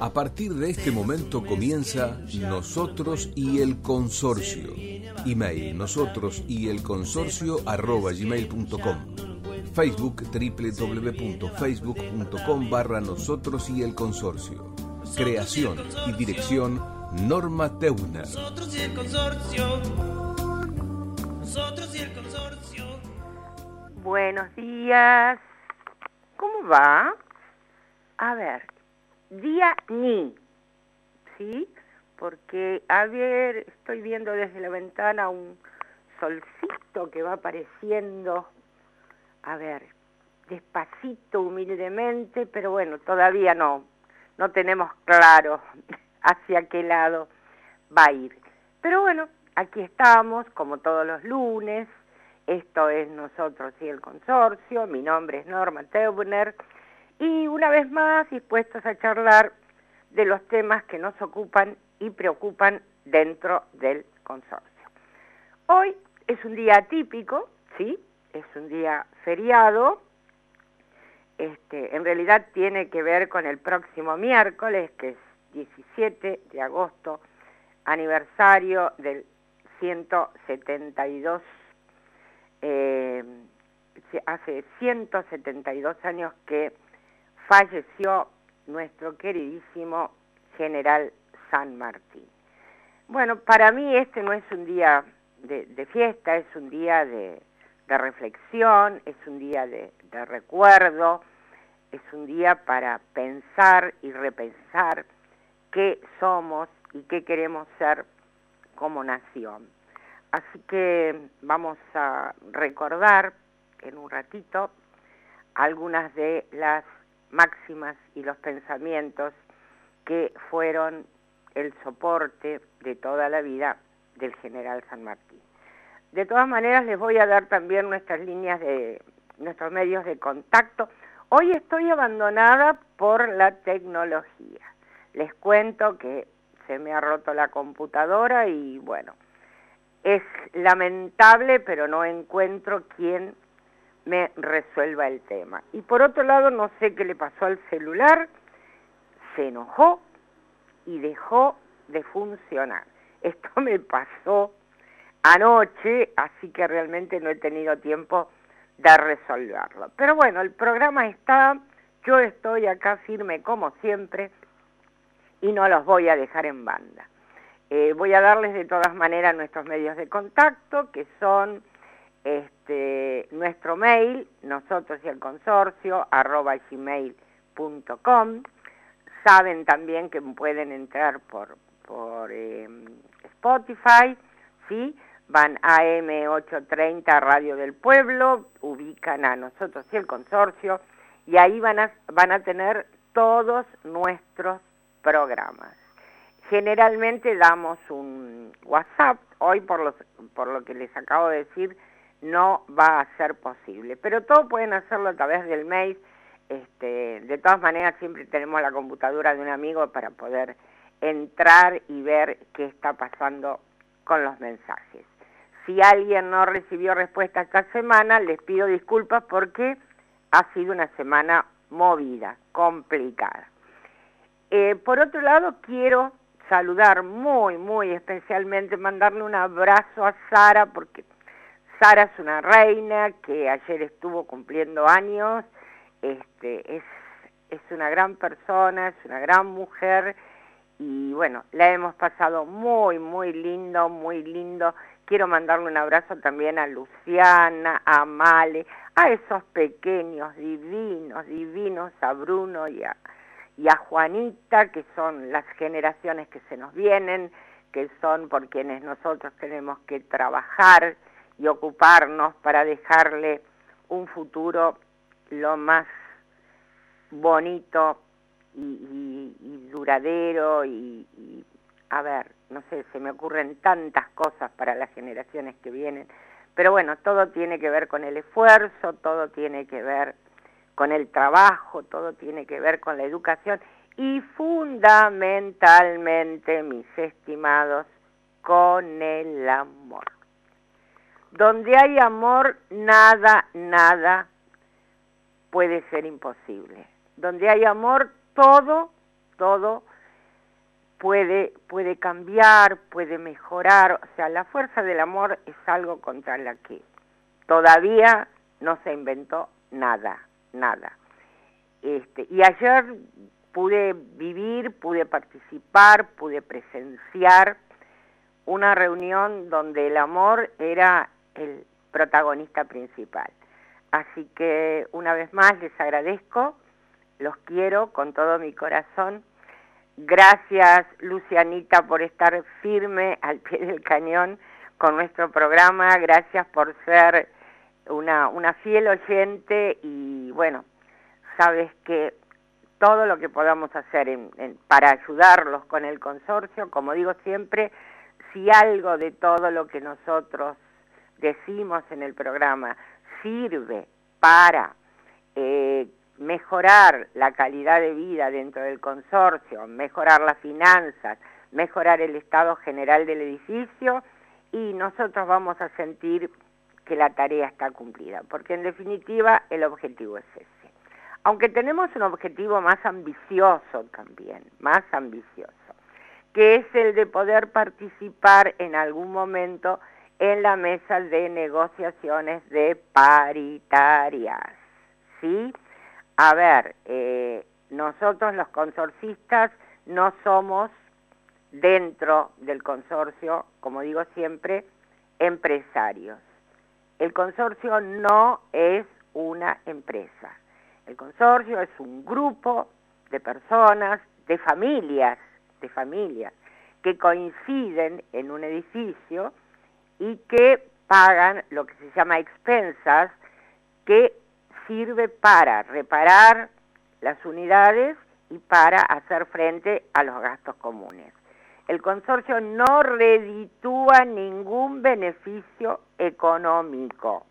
A partir de este momento comienza Nosotros y el Consorcio. Email nosotros y el consorcio arroba gmail.com. Facebook www.facebook.com barra nosotros y el consorcio. Creación y dirección Norma Teuner. Nosotros y el consorcio. Nosotros y el consorcio. Buenos días. ¿Cómo va? A ver, día ni, ¿sí? Porque, a ver, estoy viendo desde la ventana un solcito que va apareciendo, a ver, despacito, humildemente, pero bueno, todavía no, no tenemos claro hacia qué lado va a ir. Pero bueno, aquí estamos, como todos los lunes, esto es Nosotros y el Consorcio, mi nombre es Norma Teubner, y una vez más dispuestos a charlar de los temas que nos ocupan y preocupan dentro del consorcio. Hoy es un día atípico, ¿sí? Es un día feriado. Este, en realidad tiene que ver con el próximo miércoles, que es 17 de agosto, aniversario del 172, eh, hace 172 años que falleció nuestro queridísimo general San Martín. Bueno, para mí este no es un día de, fiesta, es un día de, reflexión, es un día de, recuerdo, es un día para pensar y repensar qué somos y qué queremos ser como nación. Así que vamos a recordar en un ratito algunas de las máximas y los pensamientos que fueron el soporte de toda la vida del general San Martín. De todas maneras les voy a dar también nuestras líneas de nuestros medios de contacto. Hoy estoy abandonada por la tecnología. Les cuento que se me ha roto la computadora y bueno, es lamentable, pero no encuentro quién me resuelva el tema. Y por otro lado, no sé qué le pasó al celular, se enojó y dejó de funcionar. Esto me pasó anoche, así que realmente no he tenido tiempo de resolverlo. Pero bueno, el programa está, yo estoy acá firme como siempre y no los voy a dejar en banda. Eh, voy a darles de todas maneras nuestros medios de contacto, que son este, nuestro mail, nosotros y el consorcio, arroba gmail.com. Saben también que pueden entrar por, por em, Spotify, ¿sí? Van a M830 Radio del Pueblo, ubican a nosotros y el consorcio, y ahí van a, van a tener todos nuestros programas. Generalmente damos un WhatsApp, hoy por, los, por lo que les acabo de decir, no va a ser posible. Pero todo pueden hacerlo a través del mail. Este, de todas maneras, siempre tenemos la computadora de un amigo para poder entrar y ver qué está pasando con los mensajes. Si alguien no recibió respuesta esta semana, les pido disculpas porque ha sido una semana movida, complicada. Eh, por otro lado, quiero saludar muy, muy especialmente, mandarle un abrazo a Sara porque Sara es una reina que ayer estuvo cumpliendo años, este, es, es una gran persona, es una gran mujer y bueno, la hemos pasado muy, muy lindo, muy lindo. Quiero mandarle un abrazo también a Luciana, a Male, a esos pequeños, divinos, divinos, a Bruno y a, y a Juanita, que son las generaciones que se nos vienen, que son por quienes nosotros tenemos que trabajar y ocuparnos para dejarle un futuro lo más bonito y, duradero y, a ver, no sé, se me ocurren tantas cosas para las generaciones que vienen, pero bueno, todo tiene que ver con el esfuerzo, todo tiene que ver con el trabajo, todo tiene que ver con la educación y fundamentalmente, mis estimados, con el amor. Donde hay amor, nada, nada puede ser imposible. Donde hay amor, todo, todo puede, puede cambiar, puede mejorar, o sea, la fuerza del amor es algo contra la que todavía no se inventó nada, nada. Este, y ayer pude vivir, pude participar, pude presenciar una reunión donde el amor era el protagonista principal. Así que una vez más les agradezco, los quiero con todo mi corazón Gracias, Lucianita, por estar firme al pie del cañón con nuestro programa. Gracias por ser una, una fiel oyente y bueno, sabes que todo lo que podamos hacer para ayudarlos con el consorcio, como digo siempre, si algo de todo lo que nosotros decimos en el programa sirve para eh, mejorar la calidad de vida dentro del consorcio, mejorar las finanzas, mejorar el estado general del edificio y nosotros vamos a sentir que la tarea está cumplida, porque en definitiva el objetivo es ese. Aunque tenemos un objetivo más ambicioso también, más ambicioso, que es el de poder participar en algún momento en la mesa de negociaciones de paritarias, ¿sí? A ver, eh, nosotros los consorcistas no somos dentro del consorcio, como digo siempre, empresarios. El consorcio no es una empresa. El consorcio es un grupo de personas, de familias, de familias, que coinciden en un edificio y que pagan lo que se llama expensas, que sirve para reparar las unidades y para hacer frente a los gastos comunes. El consorcio no reditúa ningún beneficio económico.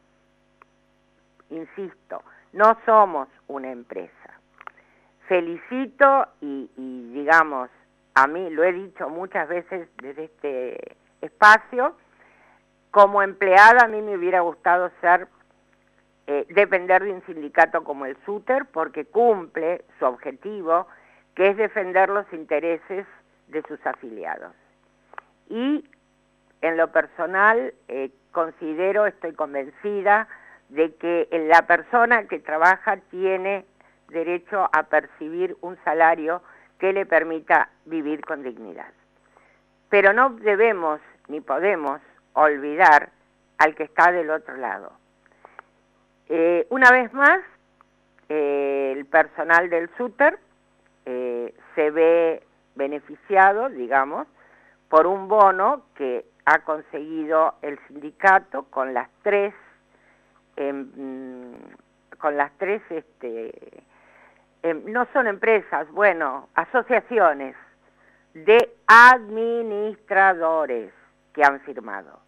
Insisto, no somos una empresa. Felicito y, y digamos, a mí lo he dicho muchas veces desde este espacio, como empleada a mí me hubiera gustado ser eh, depender de un sindicato como el SUTER porque cumple su objetivo, que es defender los intereses de sus afiliados. Y en lo personal eh, considero, estoy convencida de que la persona que trabaja tiene derecho a percibir un salario que le permita vivir con dignidad. Pero no debemos ni podemos olvidar al que está del otro lado. Eh, una vez más, eh, el personal del SUTER eh, se ve beneficiado, digamos, por un bono que ha conseguido el sindicato con las tres, em, con las tres, este, em, no son empresas, bueno, asociaciones de administradores que han firmado.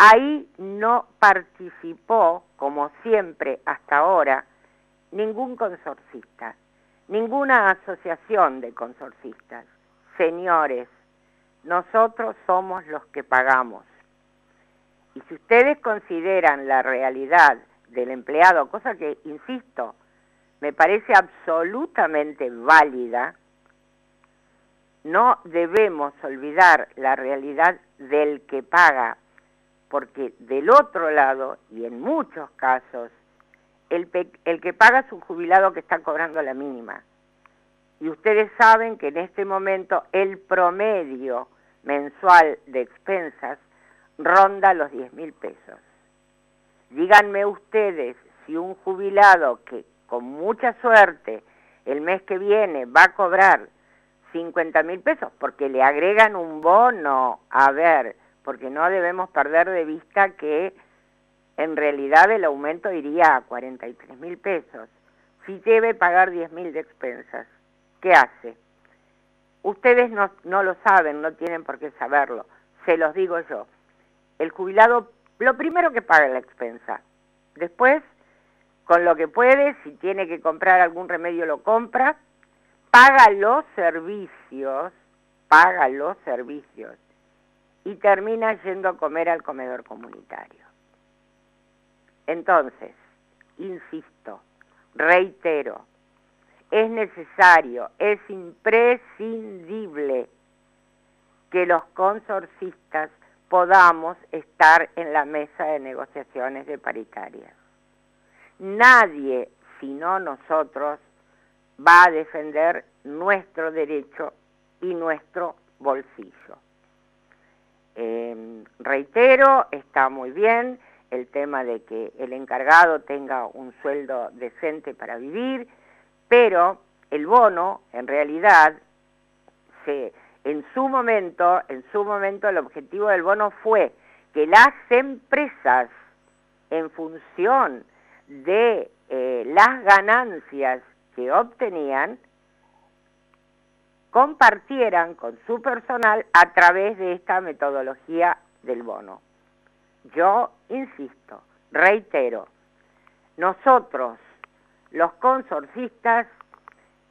Ahí no participó, como siempre hasta ahora, ningún consorcista, ninguna asociación de consorcistas. Señores, nosotros somos los que pagamos. Y si ustedes consideran la realidad del empleado, cosa que, insisto, me parece absolutamente válida, no debemos olvidar la realidad del que paga porque del otro lado, y en muchos casos, el, que paga es un jubilado que está cobrando la mínima. Y ustedes saben que en este momento el promedio mensual de expensas ronda los 10 mil pesos. Díganme ustedes si un jubilado que con mucha suerte el mes que viene va a cobrar 50 mil pesos porque le agregan un bono, a ver, porque no debemos perder de vista que en realidad el aumento iría a 43 mil pesos. Si debe pagar 10 mil de expensas, ¿qué hace? Ustedes no, lo saben, no tienen por qué saberlo, se los digo yo. El jubilado, lo primero que paga la expensa, después, con lo que puede, si tiene que comprar algún remedio lo compra, paga los servicios, paga los servicios y termina yendo a comer al comedor comunitario. Entonces, insisto, reitero, es necesario, es imprescindible que los consorcistas podamos estar en la mesa de negociaciones de paritarias. Nadie, sino nosotros, va a defender nuestro derecho y nuestro bolsillo. Em, reitero, está muy bien el tema de que el encargado tenga un sueldo decente para vivir, pero el bono, en realidad, se, en su momento, en su momento el objetivo del bono fue que las empresas, en función de eh, las ganancias que obtenían, compartieran con su personal a través de esta metodología del bono. Yo insisto, reitero, nosotros, los consorcistas,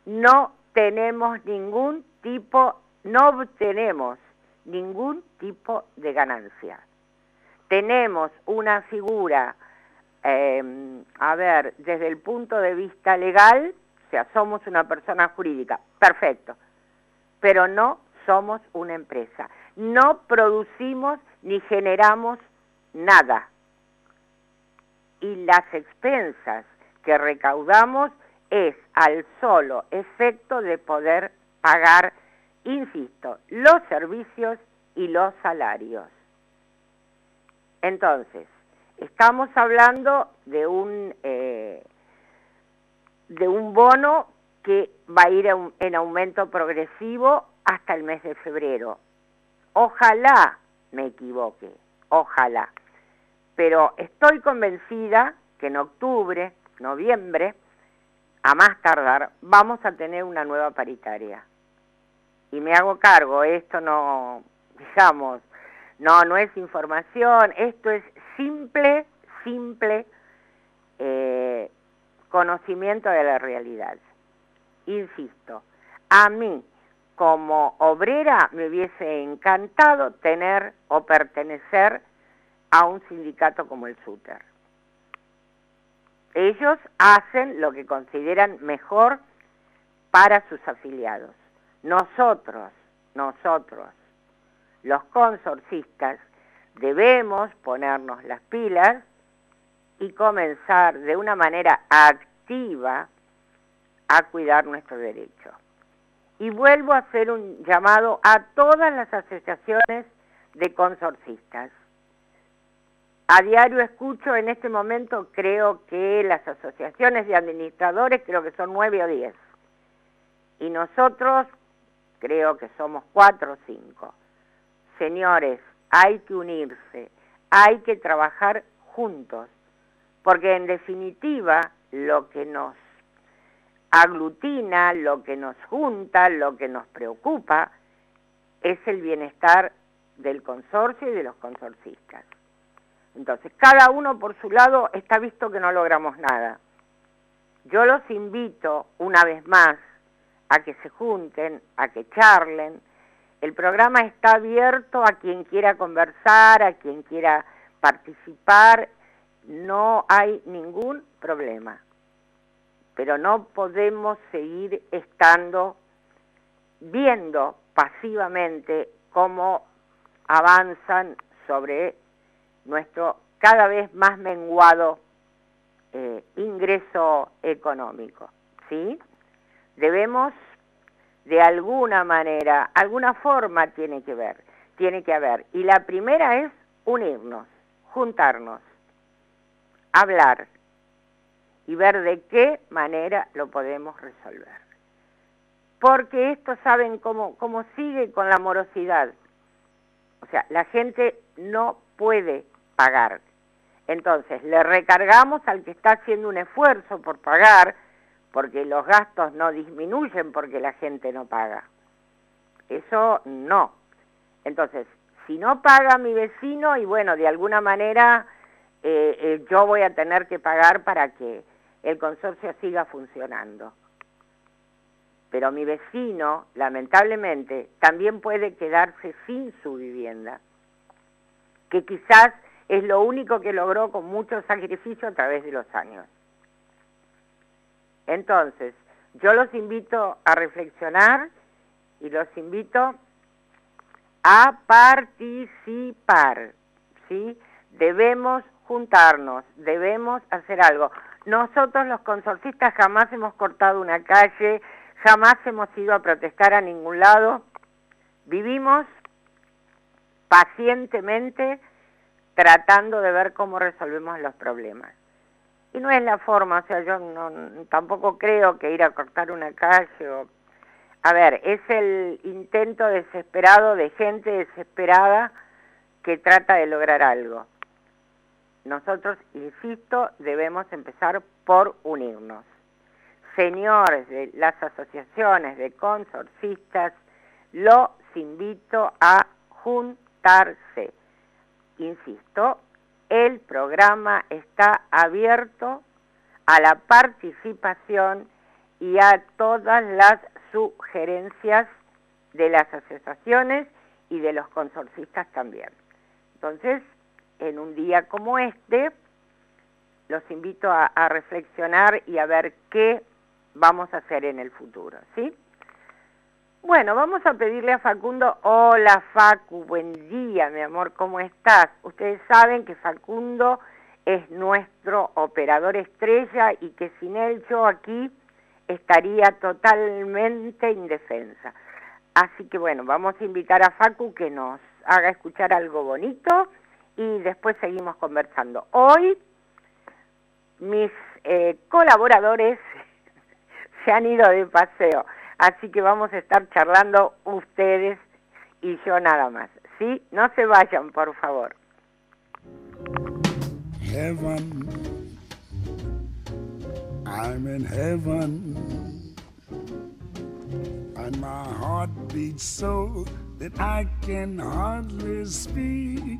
no tenemos ningún tipo, no obtenemos ningún tipo de ganancia. Tenemos una figura, em, a ver, desde el punto de vista legal, o sea, somos una persona jurídica, perfecto, pero no somos una empresa. No producimos ni generamos nada. Y las expensas que recaudamos es al solo efecto de poder pagar, insisto, los servicios y los salarios. Entonces, estamos hablando de un, eh, de un bono que va a ir en aumento progresivo hasta el mes de febrero. Ojalá me equivoque, ojalá. Pero estoy convencida que en octubre, noviembre, a más tardar, vamos a tener una nueva paritaria. Y me hago cargo, esto no, digamos, no, no es información, esto es simple, simple eh, conocimiento de la realidad insisto, a mí como obrera me hubiese encantado tener o pertenecer a un sindicato como el SUTER. Ellos hacen lo que consideran mejor para sus afiliados. Nosotros, nosotros, los consorcistas, debemos ponernos las pilas y comenzar de una manera activa a cuidar nuestro derecho. Y vuelvo a hacer un llamado a todas las asociaciones de consorcistas. A diario escucho en este momento, creo que las asociaciones de administradores, creo que son nueve o diez. Y nosotros creo que somos cuatro o cinco. Señores, hay que unirse, hay que trabajar juntos, porque en definitiva lo que nos aglutina, lo que nos junta, lo que nos preocupa, es el bienestar del consorcio y de los consorcistas. Entonces, cada uno por su lado está visto que no logramos nada. Yo los invito una vez más a que se junten, a que charlen. El programa está abierto a quien quiera conversar, a quien quiera participar. No hay ningún problema pero no podemos seguir estando viendo pasivamente cómo avanzan sobre nuestro cada vez más menguado eh, ingreso económico. ¿sí? Debemos, de alguna manera, alguna forma tiene que ver, tiene que haber. Y la primera es unirnos, juntarnos, hablar, y ver de qué manera lo podemos resolver. Porque esto saben cómo, cómo sigue con la morosidad. O sea, la gente no puede pagar. Entonces, le recargamos al que está haciendo un esfuerzo por pagar, porque los gastos no disminuyen porque la gente no paga. Eso no. Entonces, si no paga mi vecino, y bueno, de alguna manera eh, eh, yo voy a tener que pagar para que el consorcio siga funcionando. Pero mi vecino, lamentablemente, también puede quedarse sin su vivienda, que quizás es lo único que logró con mucho sacrificio a través de los años. Entonces, yo los invito a reflexionar y los invito a participar, ¿sí? Debemos juntarnos, debemos hacer algo. Nosotros los consorcistas jamás hemos cortado una calle, jamás hemos ido a protestar a ningún lado. Vivimos pacientemente tratando de ver cómo resolvemos los problemas. Y no es la forma, o sea, yo no, tampoco creo que ir a cortar una calle o... A ver, es el intento desesperado de gente desesperada que trata de lograr algo. Nosotros, insisto, debemos empezar por unirnos. Señores de las asociaciones de consorcistas, los invito a juntarse. Insisto, el programa está abierto a la participación y a todas las sugerencias de las asociaciones y de los consorcistas también. Entonces, en un día como este, los invito a, reflexionar y a ver qué vamos a hacer en el futuro, ¿sí? Bueno, vamos a pedirle a Facundo, hola Facu, buen día mi amor, ¿cómo estás? Ustedes saben que Facundo es nuestro operador estrella y que sin él yo aquí estaría totalmente indefensa. Así que bueno, vamos a invitar a Facu que nos haga escuchar algo bonito y después seguimos conversando. Hoy mis eh, colaboradores se han ido de paseo, así que vamos a estar charlando ustedes y yo nada más. ¿Sí? No se vayan, por favor. Heaven, my heart so that I can hardly speak.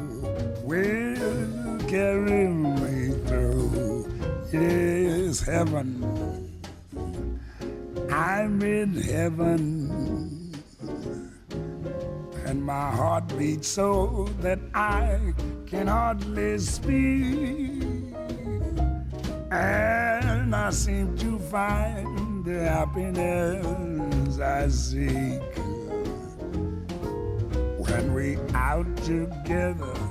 will carry me through. Yes, heaven. I'm in heaven. And my heart beats so that I can hardly speak. And I seem to find the happiness I seek when we out together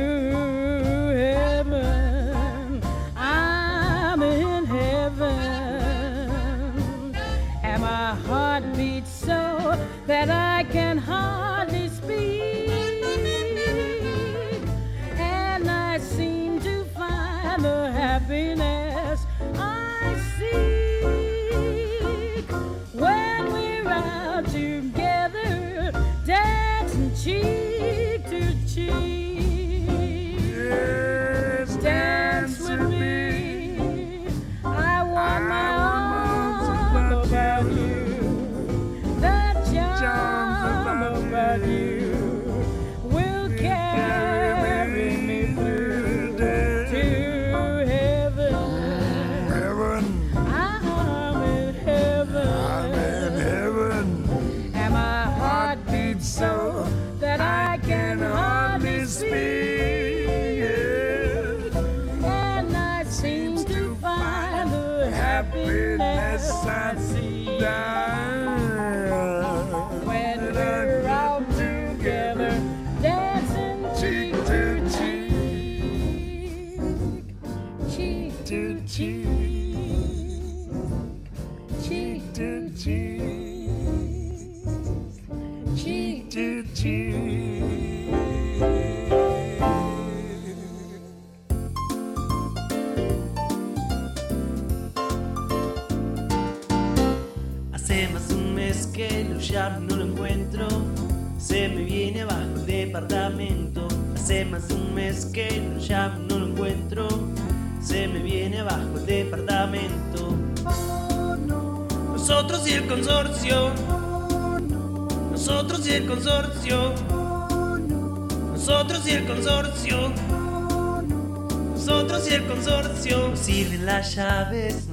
that I can hardly speak. And I seem to find the happiness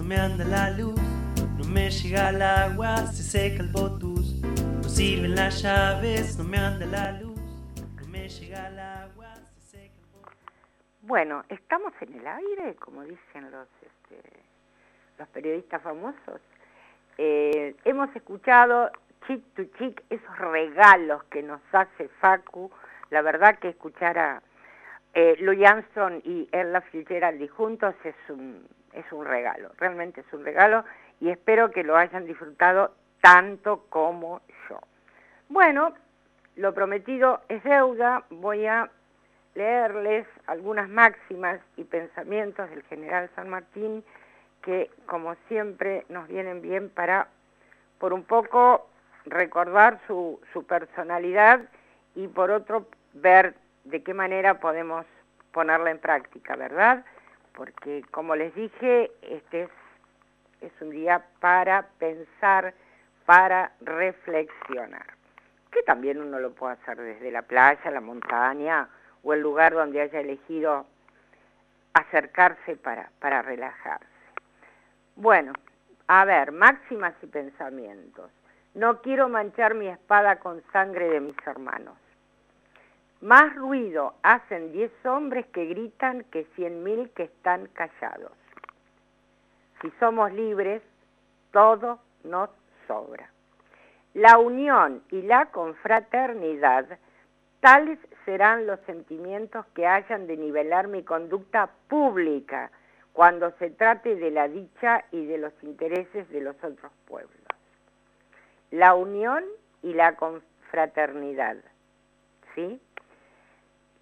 me anda la luz. No me llega el agua, se seca el botus. No sirven las llaves, no me anda la luz. No me llega el agua, se seca el botus. Bueno, estamos en el aire, como dicen los, este, los periodistas famosos. Eh, hemos escuchado chic to chic, esos regalos que nos hace Facu. La verdad que escuchar a eh, Louis Armstrong y Ella Fitzgerald juntos es un, es un regalo, realmente es un regalo y espero que lo hayan disfrutado tanto como yo. Bueno, lo prometido es deuda, voy a leerles algunas máximas y pensamientos del general San Martín que como siempre nos vienen bien para por un poco recordar su, su personalidad y por otro ver de qué manera podemos ponerla en práctica, ¿verdad? Porque como les dije, este es, un día para pensar, para reflexionar, que también uno lo puede hacer desde la playa, la montaña o el lugar donde haya elegido acercarse para relajarse. Bueno, a ver, máximas y pensamientos. No quiero manchar mi espada con sangre de mis hermanos. Más ruido hacen diez hombres que gritan que cien mil que están callados. Si somos libres, todo nos sobra. La unión y la confraternidad, tales serán los sentimientos que hayan de nivelar mi conducta pública cuando se trate de la dicha y de los intereses de los otros pueblos. La unión y la confraternidad, ¿sí?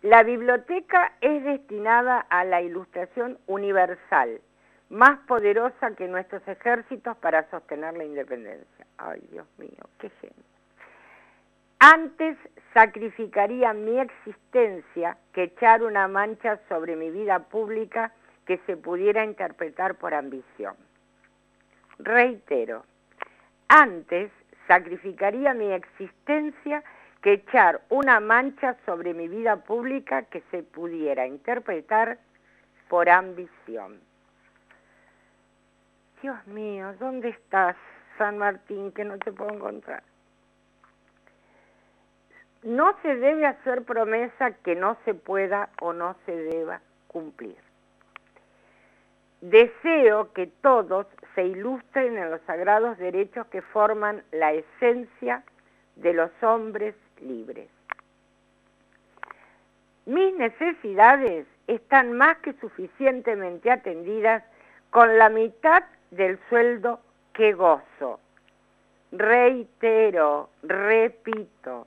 La biblioteca es destinada a la ilustración universal, más poderosa que nuestros ejércitos para sostener la independencia. Ay, Dios mío, qué genio. Antes sacrificaría mi existencia que echar una mancha sobre mi vida pública que se pudiera interpretar por ambición. Reitero, antes sacrificaría mi existencia que echar una mancha sobre mi vida pública que se pudiera interpretar por ambición. Dios mío, ¿dónde estás, San Martín, que no te puedo encontrar? No se debe hacer promesa que no se pueda o no se deba cumplir. Deseo que todos se ilustren en los sagrados derechos que forman la esencia de los hombres libres. Mis necesidades están más que suficientemente atendidas con la mitad del sueldo que gozo. Reitero, repito,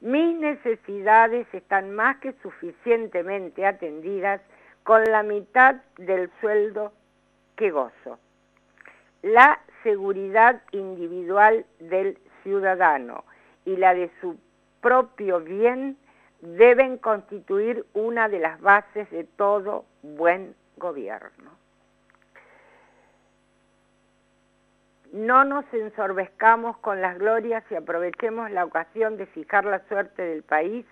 mis necesidades están más que suficientemente atendidas con la mitad del sueldo que gozo. La seguridad individual del ciudadano y la de su propio bien deben constituir una de las bases de todo buen gobierno. No nos ensorbezcamos con las glorias y aprovechemos la ocasión de fijar la suerte del país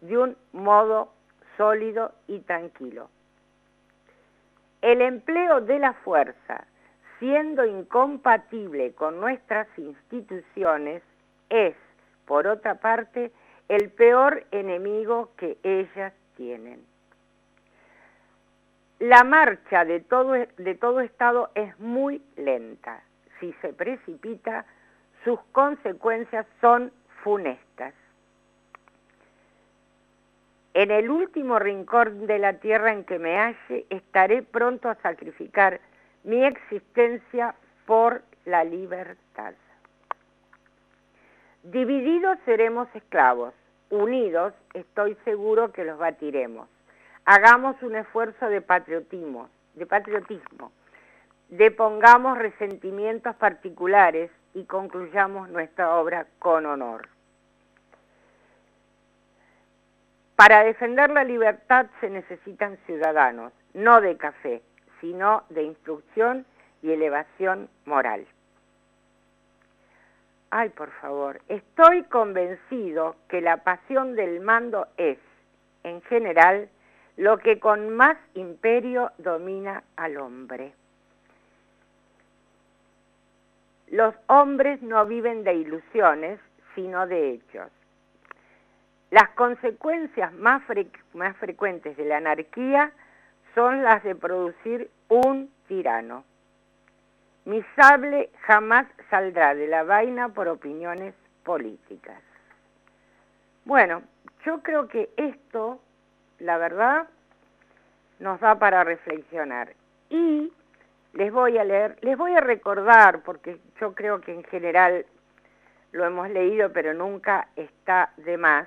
de un modo sólido y tranquilo. El empleo de la fuerza, siendo incompatible con nuestras instituciones, es, por otra parte, el peor enemigo que ellas tienen. La marcha de todo, de todo Estado es muy lenta si se precipita, sus consecuencias son funestas. En el último rincón de la tierra en que me halle, estaré pronto a sacrificar mi existencia por la libertad. Divididos seremos esclavos, unidos estoy seguro que los batiremos. Hagamos un esfuerzo de patriotismo, de patriotismo depongamos resentimientos particulares y concluyamos nuestra obra con honor. Para defender la libertad se necesitan ciudadanos, no de café, sino de instrucción y elevación moral. Ay, por favor, estoy convencido que la pasión del mando es, en general, lo que con más imperio domina al hombre. Los hombres no viven de ilusiones, sino de hechos. Las consecuencias más, más frecuentes de la anarquía son las de producir un tirano. Mi sable jamás saldrá de la vaina por opiniones políticas. Bueno, yo creo que esto, la verdad, nos da para reflexionar. Y les voy a leer, les voy a recordar, porque yo creo que en general lo hemos leído, pero nunca está de más,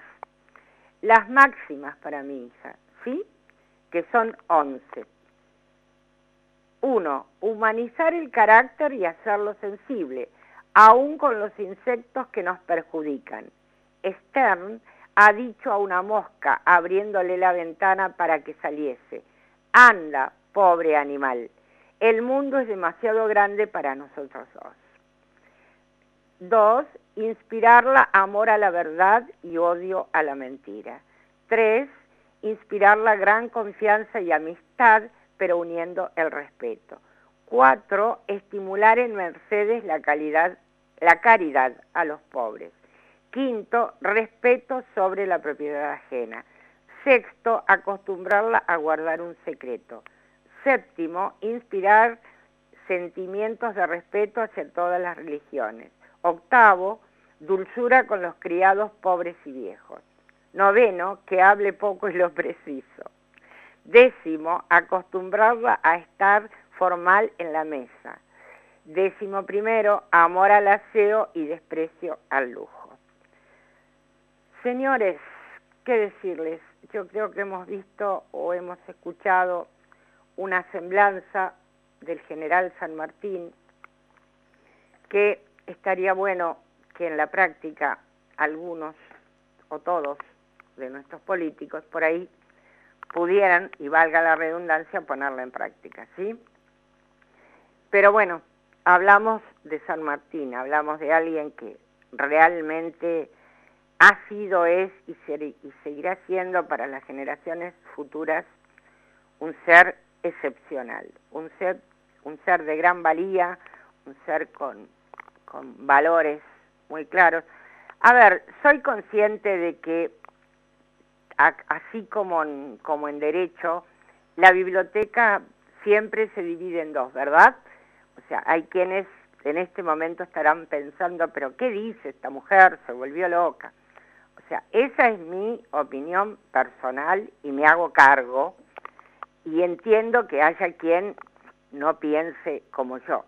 las máximas para mi hija, ¿sí? Que son 11. Uno, humanizar el carácter y hacerlo sensible, aún con los insectos que nos perjudican. Stern ha dicho a una mosca abriéndole la ventana para que saliese, anda, pobre animal el mundo es demasiado grande para nosotros dos. Dos, inspirarla amor a la verdad y odio a la mentira. Tres, inspirarla gran confianza y amistad, pero uniendo el respeto. Cuatro, estimular en Mercedes la, calidad, la caridad a los pobres. Quinto, respeto sobre la propiedad ajena. Sexto, acostumbrarla a guardar un secreto. Séptimo, inspirar sentimientos de respeto hacia todas las religiones. Octavo, dulzura con los criados pobres y viejos. Noveno, que hable poco y lo preciso. Décimo, acostumbrarla a estar formal en la mesa. Décimo primero, amor al aseo y desprecio al lujo. Señores, ¿qué decirles? yo creo que hemos visto o hemos escuchado una semblanza del general San Martín que estaría bueno que en la práctica algunos o todos de nuestros políticos por ahí pudieran, y valga la redundancia, ponerla en práctica, ¿sí? Pero bueno, hablamos de San Martín, hablamos de alguien que realmente ha sido, es y, seguirá siendo para las generaciones futuras un ser excepcional, un ser, un ser de gran valía, un ser con, con valores muy claros. A ver, soy consciente de que así como en, como en derecho, la biblioteca siempre se divide en dos, ¿verdad? O sea, hay quienes en este momento estarán pensando, pero ¿qué dice esta mujer? Se volvió loca. O sea, esa es mi opinión personal y me hago cargo y entiendo que haya quien no piense como yo.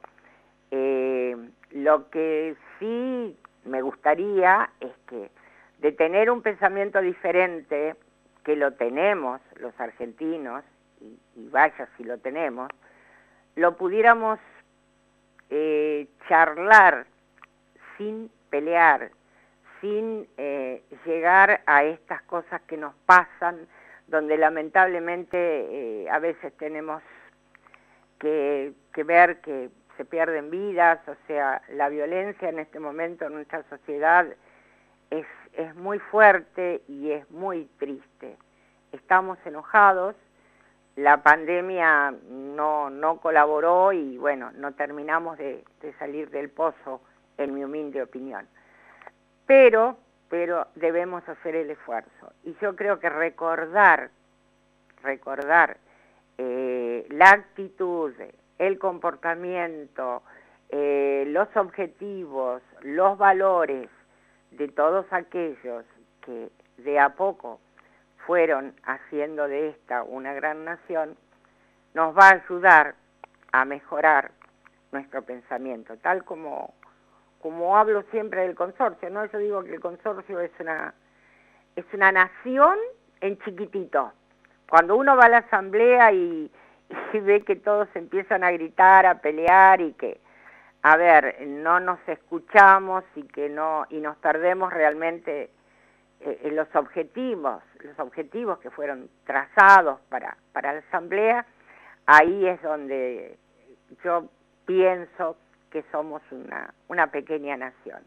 Eh, lo que sí me gustaría es que de tener un pensamiento diferente, que lo tenemos los argentinos, y, vaya si lo tenemos, lo pudiéramos eh, charlar sin pelear, sin eh, llegar a estas cosas que nos pasan, donde lamentablemente eh, a veces tenemos que, que ver que se pierden vidas, o sea, la violencia en este momento en nuestra sociedad es, es muy fuerte y es muy triste. Estamos enojados, la pandemia no, no colaboró y bueno, no terminamos de, de salir del pozo, en mi humilde opinión. Pero, pero debemos hacer el esfuerzo. Y yo creo que recordar, recordar eh, la actitud, el comportamiento, eh, los objetivos, los valores de todos aquellos que de a poco fueron haciendo de esta una gran nación, nos va a ayudar a mejorar nuestro pensamiento, tal como, como hablo siempre del consorcio, ¿no? Yo digo que el consorcio es una, es una nación en chiquitito. Cuando uno va a la asamblea y, y ve que todos empiezan a gritar, a pelear y que, a ver, no nos escuchamos y que no, y nos perdemos realmente eh, en los objetivos, los objetivos que fueron trazados para, para la asamblea, ahí es donde yo pienso que somos una, una pequeña nación.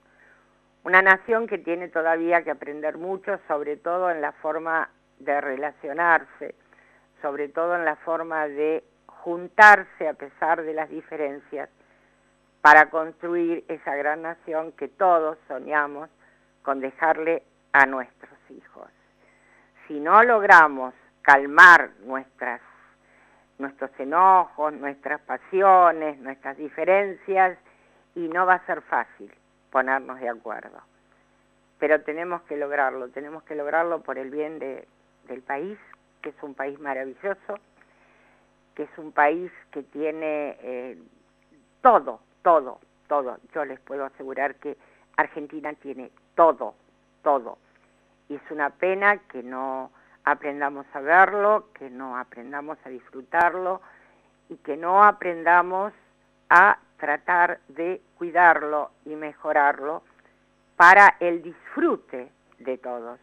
Una nación que tiene todavía que aprender mucho, sobre todo en la forma de relacionarse, sobre todo en la forma de juntarse a pesar de las diferencias para construir esa gran nación que todos soñamos con dejarle a nuestros hijos. Si no logramos calmar nuestras, nuestros enojos, nuestras pasiones, nuestras diferencias, y no va a ser fácil ponernos de acuerdo. Pero tenemos que lograrlo, tenemos que lograrlo por el bien de, del país, que es un país maravilloso, que es un país que tiene eh, todo, todo, todo. Yo les puedo asegurar que Argentina tiene todo, todo. Y es una pena que no aprendamos a verlo, que no aprendamos a disfrutarlo y que no aprendamos a tratar de cuidarlo y mejorarlo para el disfrute de todos,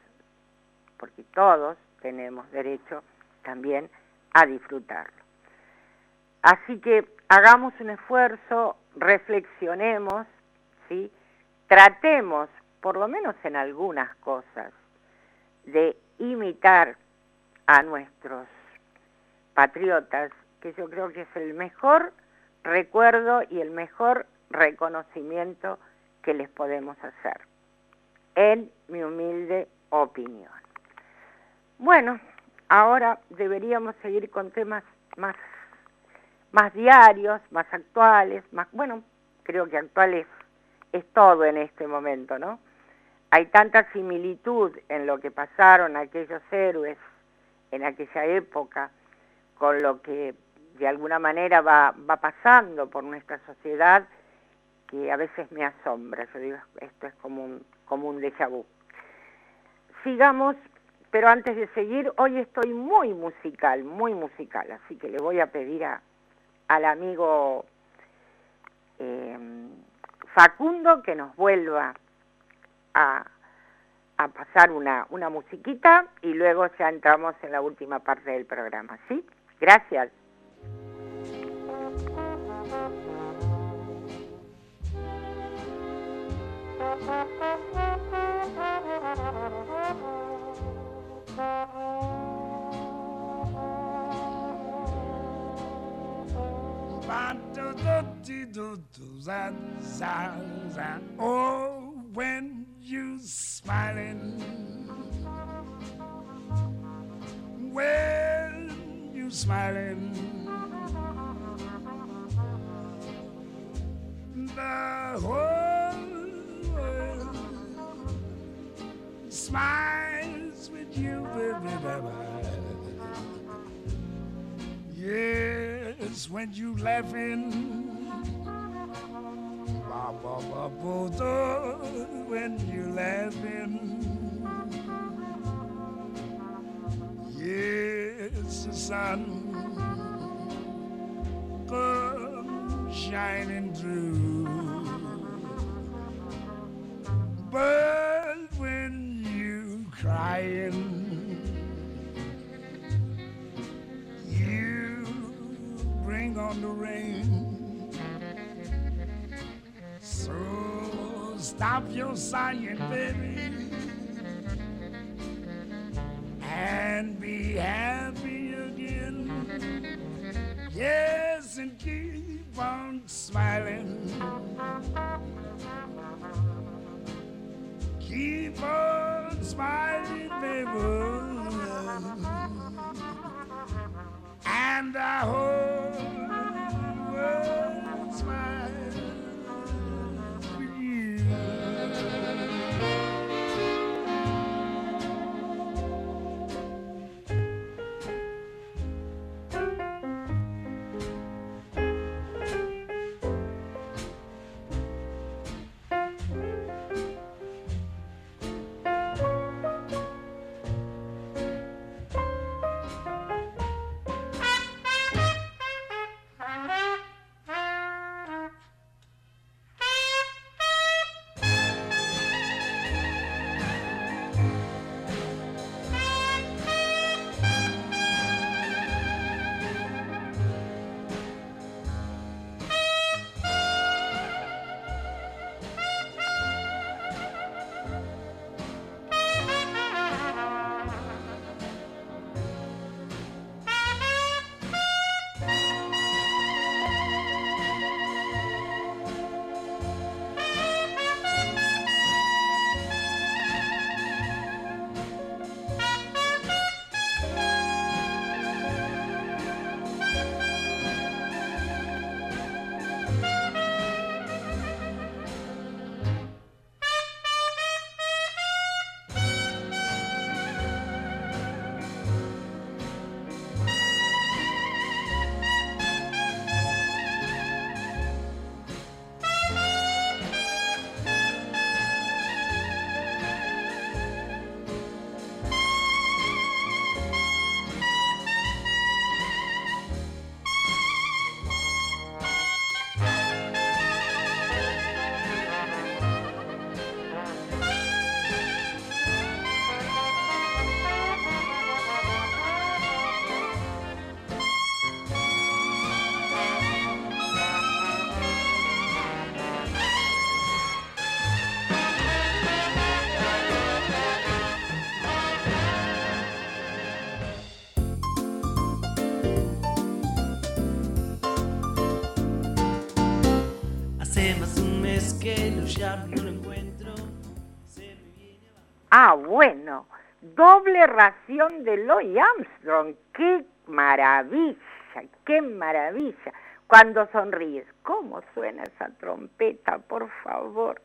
porque todos tenemos derecho también a disfrutarlo. Así que hagamos un esfuerzo, reflexionemos, ¿sí? tratemos, por lo menos en algunas cosas, de imitar a nuestros patriotas, que yo creo que es el mejor recuerdo y el mejor reconocimiento que les podemos hacer, en mi humilde opinión. Bueno, ahora deberíamos seguir con temas más, más diarios, más actuales, más, bueno, creo que actuales es todo en este momento, ¿no? Hay tanta similitud en lo que pasaron aquellos héroes en aquella época con lo que de alguna manera va, va pasando por nuestra sociedad que a veces me asombra. Yo digo, esto es como un, como un déjà vu. Sigamos pero antes de seguir, hoy estoy muy musical, muy musical, así que le voy a pedir a, al amigo em, Facundo que nos vuelva a, pasar una musiquita y luego ya entramos en la última parte del programa, ¿sí? Gracias. Oh, when you smiling, when you smiling, the whole Yes, when you laughing. Ba, ba, ba, do, when you laughing. Yes, the sun come shining through. Stop your sighing, baby, que lo llamo no lo encuentro. Se me viene. Ah, bueno, doble ración de Louis Armstrong. ¡Qué maravilla! ¡Qué maravilla! Cuando sonríes, ¿cómo suena esa trompeta, por favor?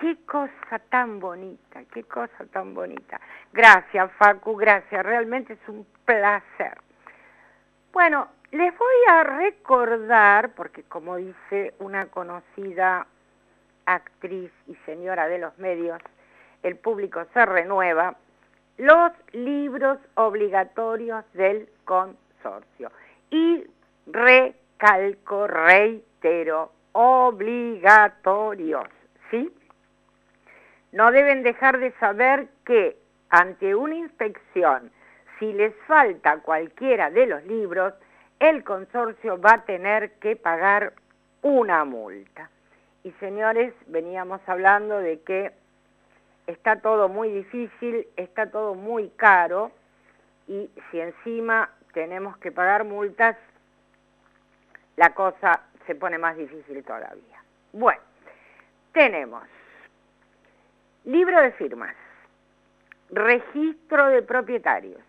Qué cosa tan bonita, qué cosa tan bonita. Gracias, Facu, gracias. Realmente es un placer. Bueno, les voy a recordar, porque como dice una conocida actriz y señora de los medios, el público se renueva, los libros obligatorios del consorcio. Y recalco, reitero, obligatorios, ¿sí? No deben dejar de saber que ante una inspección, si les falta cualquiera de los libros, el consorcio va a tener que pagar una multa. Y señores, veníamos hablando de que está todo muy difícil, está todo muy caro y si encima tenemos que pagar multas, la cosa se pone más difícil todavía. Bueno, tenemos libro de firmas, registro de propietarios,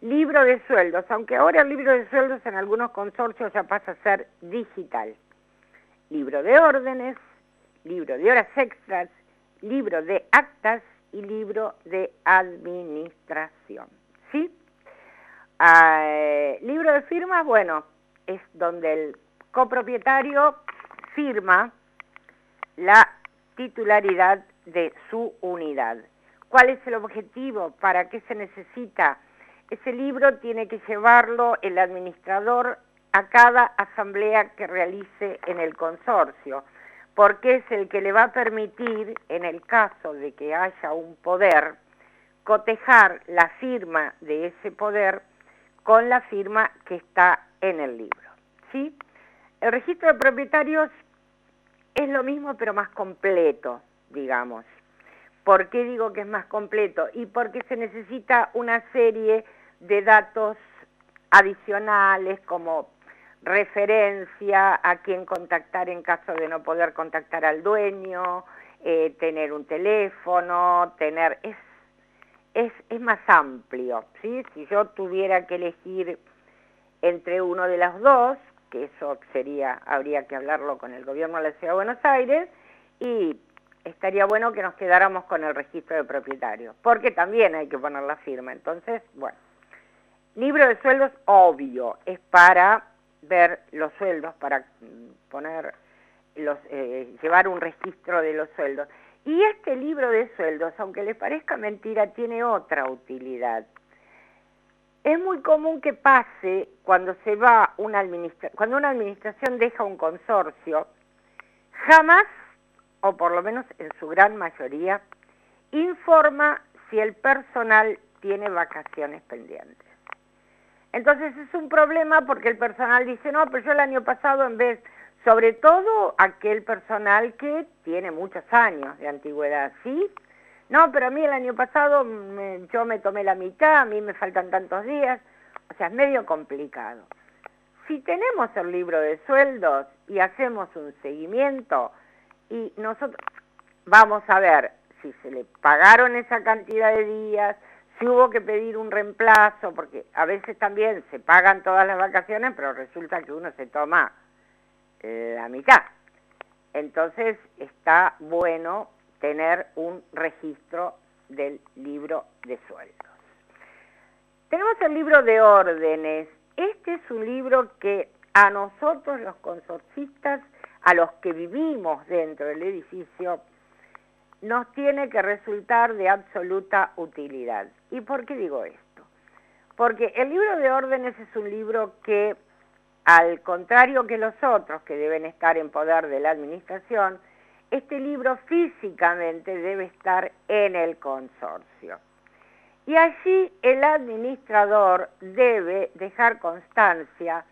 libro de sueldos, aunque ahora el libro de sueldos en algunos consorcios ya pasa a ser digital, libro de órdenes, libro de horas extras, libro de actas y libro de administración. ¿Sí? Ah, libro de firmas, bueno, es donde el copropietario firma la titularidad de su unidad. ¿Cuál es el objetivo? ¿Para qué se necesita? Ese libro tiene que llevarlo el administrador a cada asamblea que realice en el consorcio porque es el que le va a permitir, en el caso de que haya un poder, cotejar la firma de ese poder con la firma que está en el libro. ¿sí? El registro de propietarios es lo mismo pero más completo, digamos. ¿Por qué digo que es más completo? Y porque se necesita una serie de datos adicionales como referencia a quién contactar en caso de no poder contactar al dueño, eh, tener un teléfono, tener... Es, es, es más amplio, ¿sí? Si yo tuviera que elegir entre uno de los dos, que eso sería, habría que hablarlo con el gobierno de la Ciudad de Buenos Aires, y estaría bueno que nos quedáramos con el registro de propietarios, porque también hay que poner la firma. Entonces, bueno, libro de sueldos, obvio, es para ver los sueldos, para poner los, eh, llevar un registro de los sueldos. Y este libro de sueldos, aunque les parezca mentira, tiene otra utilidad. Es muy común que pase cuando se va una administra cuando una administración deja un consorcio, jamás, o por lo menos en su gran mayoría, informa si el personal tiene vacaciones pendientes. Entonces es un problema porque el personal dice, no, pero yo el año pasado en vez, sobre todo aquel personal que tiene muchos años de antigüedad, ¿sí? No, pero a mí el año pasado yo me tomé la mitad, a mí me faltan tantos días, o sea, es medio complicado. Si tenemos el libro de sueldos y hacemos un seguimiento y nosotros vamos a ver si se le pagaron esa cantidad de días, si hubo que pedir un reemplazo, porque a veces también se pagan todas las vacaciones, pero resulta que uno se toma eh, la mitad. Entonces está bueno tener un registro del libro de sueldos. Tenemos el libro de órdenes. Este es un libro que a nosotros los consorcistas, a los que vivimos dentro del edificio, nos tiene que resultar de absoluta utilidad. ¿Y por qué digo esto? Porque el libro de órdenes es un libro que, al contrario que los otros que deben estar en poder de la administración, este libro físicamente debe estar en el consorcio. Y allí el administrador debe dejar constancia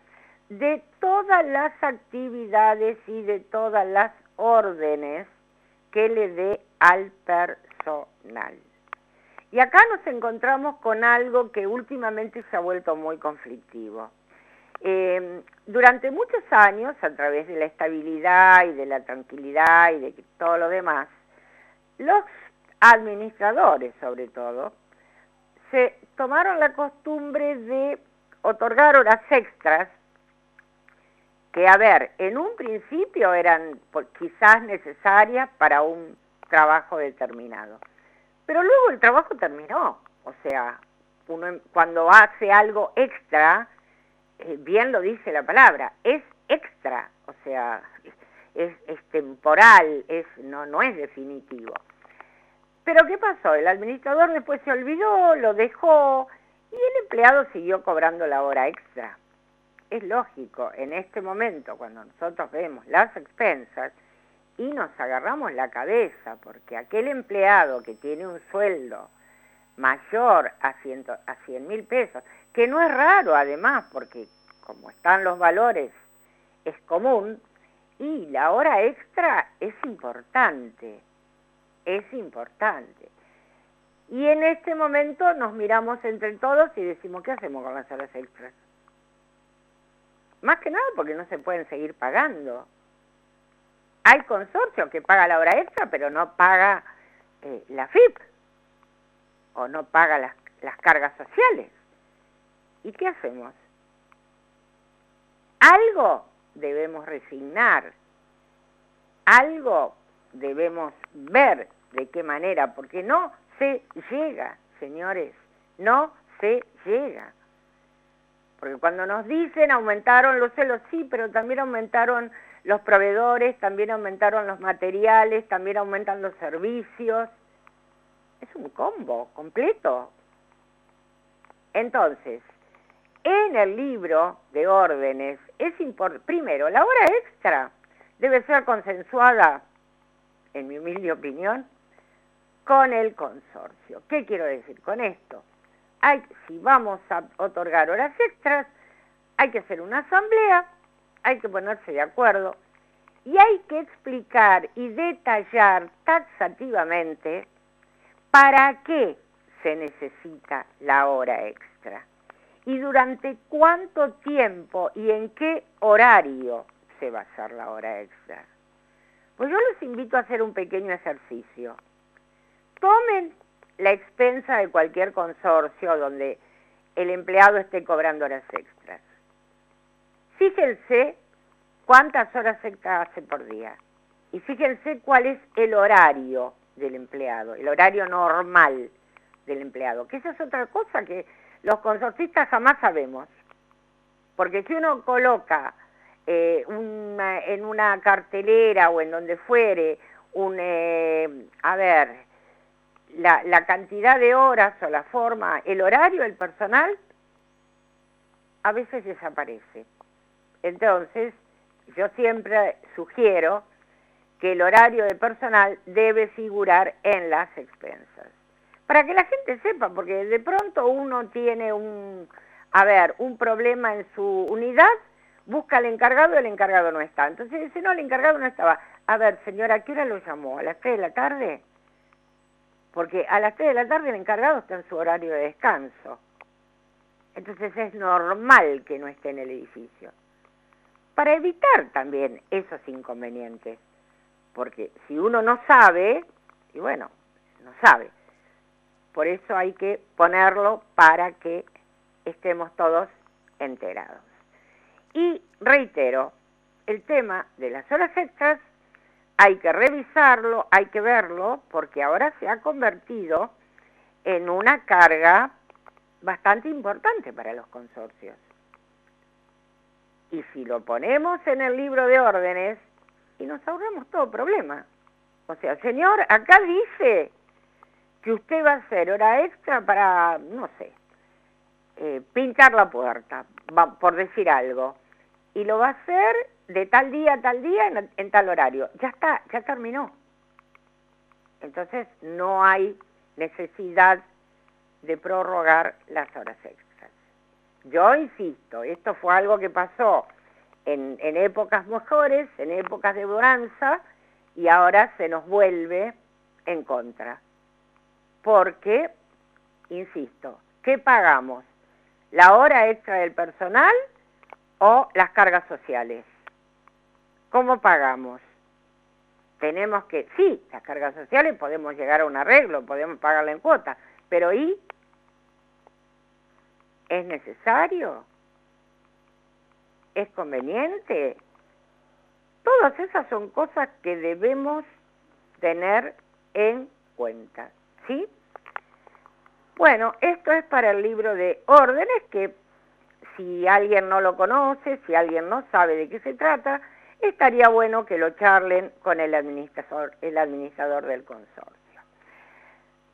de todas las actividades y de todas las órdenes que le dé al personal. Y acá nos encontramos con algo que últimamente se ha vuelto muy conflictivo. Eh, durante muchos años, a través de la estabilidad y de la tranquilidad y de todo lo demás, los administradores, sobre todo, se tomaron la costumbre de otorgar horas extras que, a ver, en un principio eran quizás necesarias para un trabajo determinado. Pero luego el trabajo terminó, o sea, uno cuando hace algo extra, eh, bien lo dice la palabra, es extra, o sea, es, es temporal, es, no, no es definitivo. Pero ¿qué pasó? El administrador después se olvidó, lo dejó y el empleado siguió cobrando la hora extra. Es lógico, en este momento, cuando nosotros vemos las expensas y nos agarramos la cabeza, porque aquel empleado que tiene un sueldo mayor a, ciento, a 100 mil pesos, que no es raro además, porque como están los valores, es común, y la hora extra es importante, es importante. Y en este momento nos miramos entre todos y decimos, ¿qué hacemos con las horas extras? Más que nada porque no se pueden seguir pagando. Hay consorcio que paga la hora extra, pero no paga eh, la FIP o no paga las, las cargas sociales. ¿Y qué hacemos? Algo debemos resignar, algo debemos ver de qué manera, porque no se llega, señores, no se llega. Porque cuando nos dicen aumentaron los celos, sí, pero también aumentaron los proveedores, también aumentaron los materiales, también aumentan los servicios. Es un combo completo. Entonces, en el libro de órdenes es importante, primero, la hora extra debe ser consensuada, en mi humilde opinión, con el consorcio. ¿Qué quiero decir con esto? Si vamos a otorgar horas extras, hay que hacer una asamblea, hay que ponerse de acuerdo y hay que explicar y detallar taxativamente para qué se necesita la hora extra y durante cuánto tiempo y en qué horario se va a hacer la hora extra. Pues yo los invito a hacer un pequeño ejercicio. Tomen la expensa de cualquier consorcio donde el empleado esté cobrando horas extras. Fíjense cuántas horas extras hace por día y fíjense cuál es el horario del empleado, el horario normal del empleado, que esa es otra cosa que los consorcistas jamás sabemos, porque si uno coloca eh, en una cartelera o en donde fuere eh, a ver, la, cantidad de horas o la forma, el horario del personal, a veces desaparece. Entonces, yo siempre sugiero que el horario de personal debe figurar en las expensas. Para que la gente sepa, porque de pronto uno tiene un, a ver, un problema en su unidad, busca al encargado y el encargado no está. Entonces dice, no, el encargado no estaba. A ver, señora, ¿a qué hora lo llamó? ¿A las 3 de la tarde? Porque a las 3 de la tarde el encargado está en su horario de descanso. Entonces es normal que no esté en el edificio. Para evitar también esos inconvenientes. Porque si uno no sabe, y bueno, no sabe. Por eso hay que ponerlo para que estemos todos enterados. Y reitero, el tema de las horas extras hay que revisarlo, hay que verlo, porque ahora se ha convertido en una carga bastante importante para los consorcios. Y si lo ponemos en el libro de órdenes, y nos ahorramos todo problema. O sea, señor, acá dice que usted va a hacer hora extra para, no sé, eh, pintar la puerta, por decir algo, y lo va a hacer de tal día a tal día en, tal horario. Ya está, ya terminó. Entonces no hay necesidad de prorrogar las horas extras. Yo insisto, esto fue algo que pasó en, épocas mejores, en épocas de bonanza, y ahora se nos vuelve en contra. Porque, insisto, ¿qué pagamos? ¿La hora extra del personal o las cargas sociales? ¿Cómo pagamos? Tenemos que, sí, las cargas sociales podemos llegar a un arreglo, podemos pagarla en cuota, pero ¿y? ¿Es necesario? ¿Es conveniente? Todas esas son cosas que debemos tener en cuenta, ¿sí? Bueno, esto es para el libro de órdenes que si alguien no lo conoce, si alguien no sabe de qué se trata, estaría bueno que lo charlen con el administrador, el administrador del consorcio.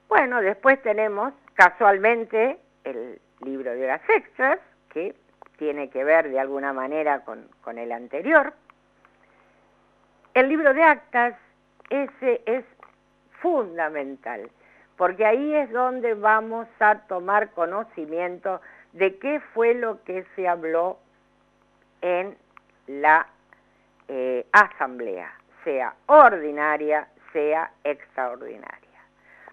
Bueno, después tenemos casualmente el libro de las extras, que tiene que ver de alguna manera con, el anterior. El libro de actas, ese es fundamental, porque ahí es donde vamos a tomar conocimiento de qué fue lo que se habló en la eh, asamblea, sea ordinaria, sea extraordinaria.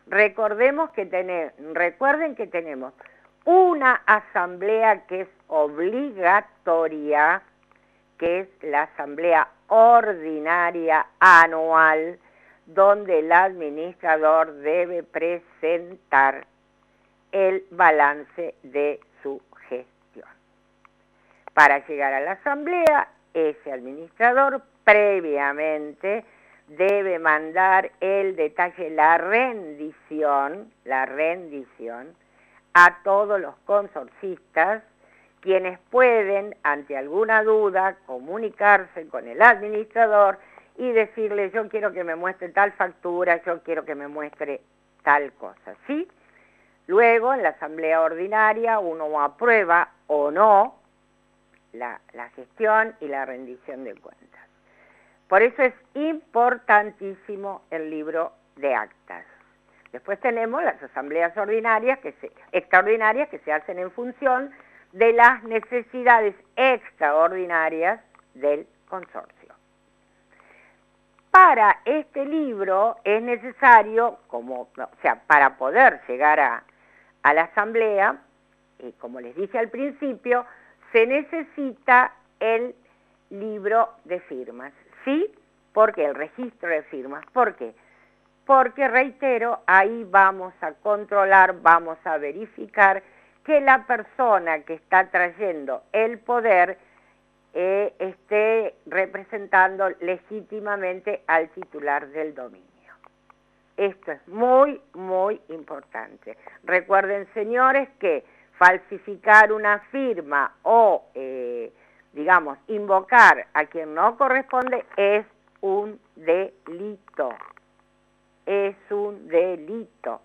Recordemos que recuerden que tenemos una asamblea que es obligatoria, que es la asamblea ordinaria anual, donde el administrador debe presentar el balance de su gestión. Para llegar a la asamblea, ese administrador previamente debe mandar el detalle, la rendición, la rendición a todos los consorcistas, quienes pueden, ante alguna duda, comunicarse con el administrador y decirle, yo quiero que me muestre tal factura, yo quiero que me muestre tal cosa, ¿sí? Luego, en la asamblea ordinaria, uno aprueba o no la, la gestión y la rendición de cuentas. Por eso es importantísimo el libro de actas. Después tenemos las asambleas ordinarias, extraordinarias, que se hacen en función de las necesidades extraordinarias del consorcio. Para este libro es necesario, o sea, para poder llegar a, la asamblea, y como les dije al principio, se necesita el libro de firmas. ¿Sí? Porque el registro de firmas. ¿Por qué? Reitero, ahí vamos a controlar, vamos a verificar que la persona que está trayendo el poder eh, esté representando legítimamente al titular del dominio. Esto es muy, muy importante. Recuerden, señores, que falsificar una firma o eh, digamos, invocar a quien no corresponde es un delito. Es un delito.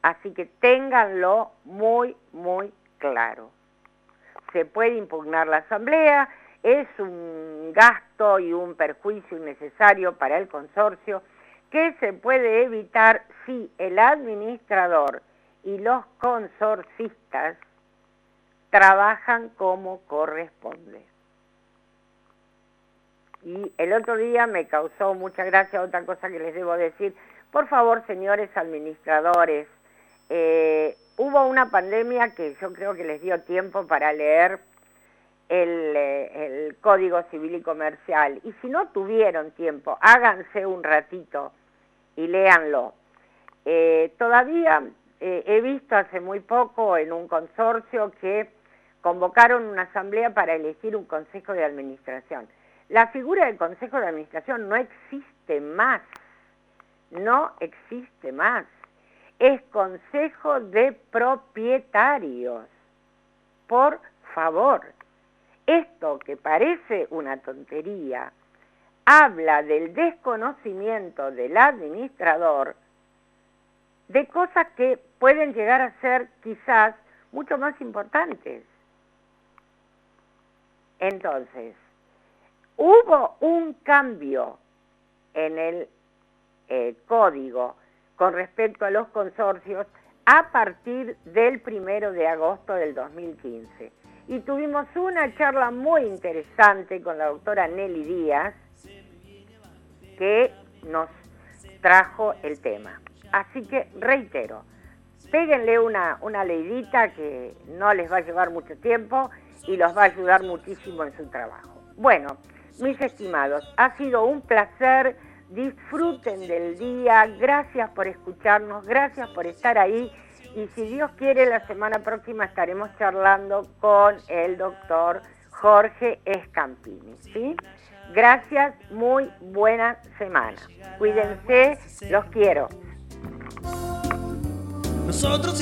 Así que ténganlo muy, muy claro. Se puede impugnar la asamblea, es un gasto y un perjuicio innecesario para el consorcio que se puede evitar si el administrador y los consorcistas trabajan como corresponde. Y el otro día me causó mucha gracia otra cosa que les debo decir. Por favor, señores administradores, eh, hubo una pandemia que yo creo que les dio tiempo para leer el, eh, Código Civil y Comercial. Y si no tuvieron tiempo, háganse un ratito y léanlo. Eh, todavía he visto hace muy poco en un consorcio que convocaron una asamblea para elegir un consejo de administración. La figura del Consejo de Administración no existe más, no existe más. Es Consejo de Propietarios. Por favor, esto que parece una tontería, habla del desconocimiento del administrador de cosas que pueden llegar a ser quizás mucho más importantes. Entonces, Hubo un cambio en el eh, código con respecto a los consorcios a partir del primero de agosto del 2015. Y tuvimos una charla muy interesante con la doctora Nelly Díaz, que nos trajo el tema. Así que reitero, péguenle una, una leidita que no les va a llevar mucho tiempo y los va a ayudar muchísimo en su trabajo. Bueno, mis estimados, ha sido un placer, disfruten del día, gracias por escucharnos, gracias por estar ahí y si Dios quiere la semana próxima estaremos charlando con el doctor Jorge Escampini, ¿sí? Gracias, muy buena semana. Cuídense, los quiero. Nosotros